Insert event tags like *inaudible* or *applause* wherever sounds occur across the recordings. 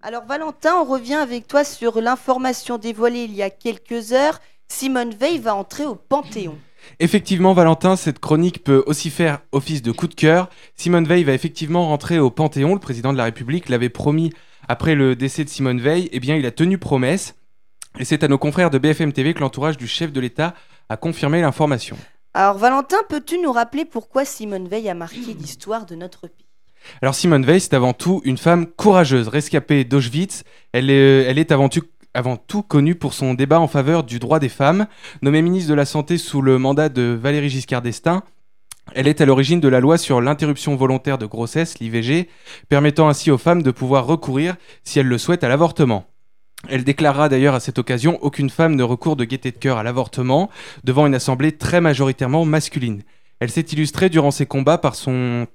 Alors Valentin, on revient avec toi sur l'information dévoilée il y a quelques heures. Simone Veil va entrer au Panthéon. Effectivement, Valentin, cette chronique peut aussi faire office de coup de cœur. Simone Veil va effectivement rentrer au Panthéon. Le président de la République l'avait promis après le décès de Simone Veil. Eh bien, il a tenu promesse. Et c'est à nos confrères de BFM TV que l'entourage du chef de l'État a confirmé l'information. Alors Valentin, peux-tu nous rappeler pourquoi Simone Veil a marqué l'histoire de notre pays? Alors Simone Veil, c'est avant tout une femme courageuse, rescapée d'Auschwitz. Elle est, elle est avant tout avant tout connue pour son débat en faveur du droit des femmes. Nommée ministre de la Santé sous le mandat de Valéry Giscard d'Estaing, elle est à l'origine de la loi sur l'interruption volontaire de grossesse, l'IVG, permettant ainsi aux femmes de pouvoir recourir, si elles le souhaitent, à l'avortement. Elle déclarera d'ailleurs à cette occasion aucune femme ne recourt de gaieté de cœur à l'avortement devant une assemblée très majoritairement masculine. Elle s'est illustrée durant ses combats par son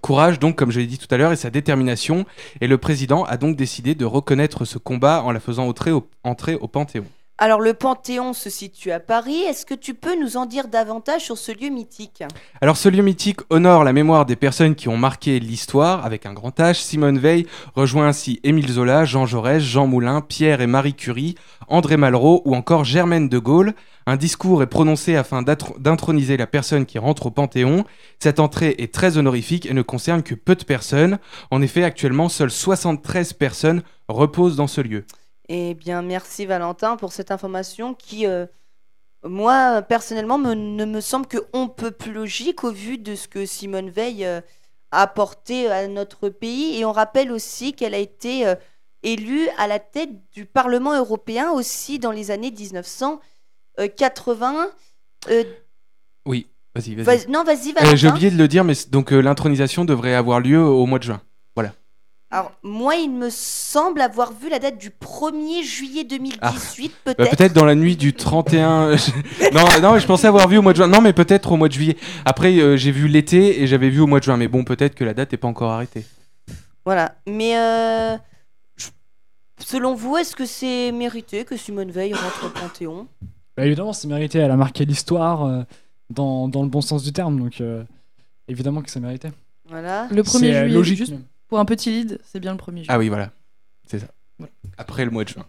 courage, donc comme je l'ai dit tout à l'heure, et sa détermination, et le président a donc décidé de reconnaître ce combat en la faisant entrer au, Panthéon. Alors le Panthéon se situe à Paris. Est-ce que tu peux nous en dire davantage sur ce lieu mythique? Alors ce lieu mythique honore la mémoire des personnes qui ont marqué l'histoire avec un grand H. Simone Veil rejoint ainsi Émile Zola, Jean Jaurès, Jean Moulin, Pierre et Marie Curie, André Malraux ou encore Germaine de Gaulle. Un discours est prononcé afin d'introniser la personne qui rentre au Panthéon. Cette entrée est très honorifique et ne concerne que peu de personnes. En effet, actuellement, seules 73 personnes reposent dans ce lieu. Eh bien, merci Valentin pour cette information qui, euh, moi, personnellement, ne me semble qu'on peut plus logique au vu de ce que Simone Veil euh, a apporté à notre pays. Et on rappelle aussi qu'elle a été euh, élue à la tête du Parlement européen aussi dans les années 1980. oui, vas-y, vas-y. non, vas-y, Valentin. J'ai oublié de le dire, mais donc l'intronisation devrait avoir lieu au mois de juin. Alors, moi, il me semble avoir vu la date du 1er juillet 2018, ah. bah, peut-être. peut-être dans la nuit du 31. *laughs* non, non, je pensais avoir vu au mois de juin. Non, mais peut-être au mois de juillet. Après, euh, j'ai vu l'été et j'avais vu au mois de juin. Mais bon, peut-être que la date n'est pas encore arrêtée. Voilà. Mais euh, selon vous, est-ce que c'est mérité que Simone Veil rentre au Panthéon? Bah, Évidemment, c'est mérité. Elle a marqué l'histoire euh, dans, dans, le bon sens du terme. Donc, évidemment que c'est mérité. Voilà. Le 1er juillet. Logique. Juste? Pour un petit lead, c'est bien le premier Ah oui, voilà. C'est ça. Après le mois de juin.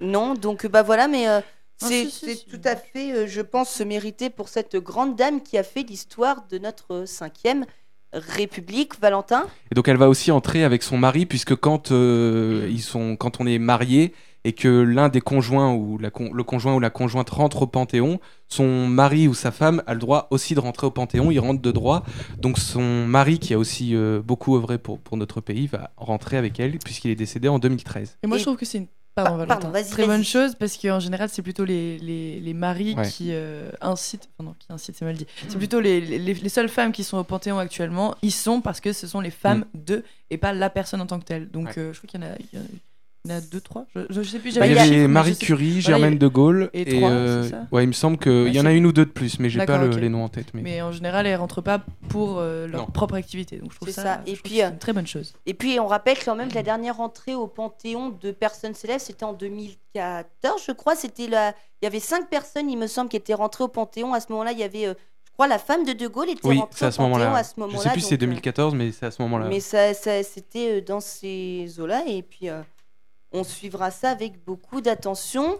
Non, donc bah voilà, mais euh, ah, c'est tout à fait, euh, je pense, se mériter pour cette grande dame qui a fait l'histoire de notre cinquième République, Valentin. Et donc elle va aussi entrer avec son mari, puisque quand, euh, ils sont, quand on est marié, et que l'un des conjoints ou la le conjoint ou la conjointe rentre au Panthéon, son mari ou sa femme a le droit aussi de rentrer au Panthéon, il rentre de droit. Donc son mari, qui a aussi euh, beaucoup œuvré pour, pour notre pays, va rentrer avec elle, puisqu'il est décédé en 2013. Et moi, je trouve que c'est une Pardon, Très bonne chose parce qu'en général, c'est plutôt les, les, les maris qui euh, incitent. Enfin, non, qui incitent, c'est mal dit. C'est plutôt les, les, seules femmes qui sont au Panthéon actuellement. Ils sont parce que ce sont les femmes mm. de et pas la personne en tant que telle. Donc, euh, je crois qu'il y en a, il y en a deux, trois. Je, sais plus. Bah, il y avait Marie Curie, Germaine de Gaulle. Et, trois, euh, ouais, il me semble qu'il y en a une ou deux de plus, mais j'ai pas les noms en tête. Mais... mais en général, elles rentrent pas pour euh, leur propre activité. Donc je trouve ça, Et puis, une très bonne chose. Et puis on rappelle quand même que la dernière entrée au Panthéon de personnes célèbres, c'était en 2014, je crois. C'était la... Il y avait cinq personnes, il me semble, qui étaient rentrées au Panthéon. À ce moment-là, il y avait. Euh, je crois la femme de De Gaulle était oui, rentrée à ce moment-là. À ce moment-là. Je sais plus si c'est 2014, mais c'est à ce moment-là. Mais ça, ça c'était dans ces eaux-là. Et puis, on suivra ça avec beaucoup d'attention.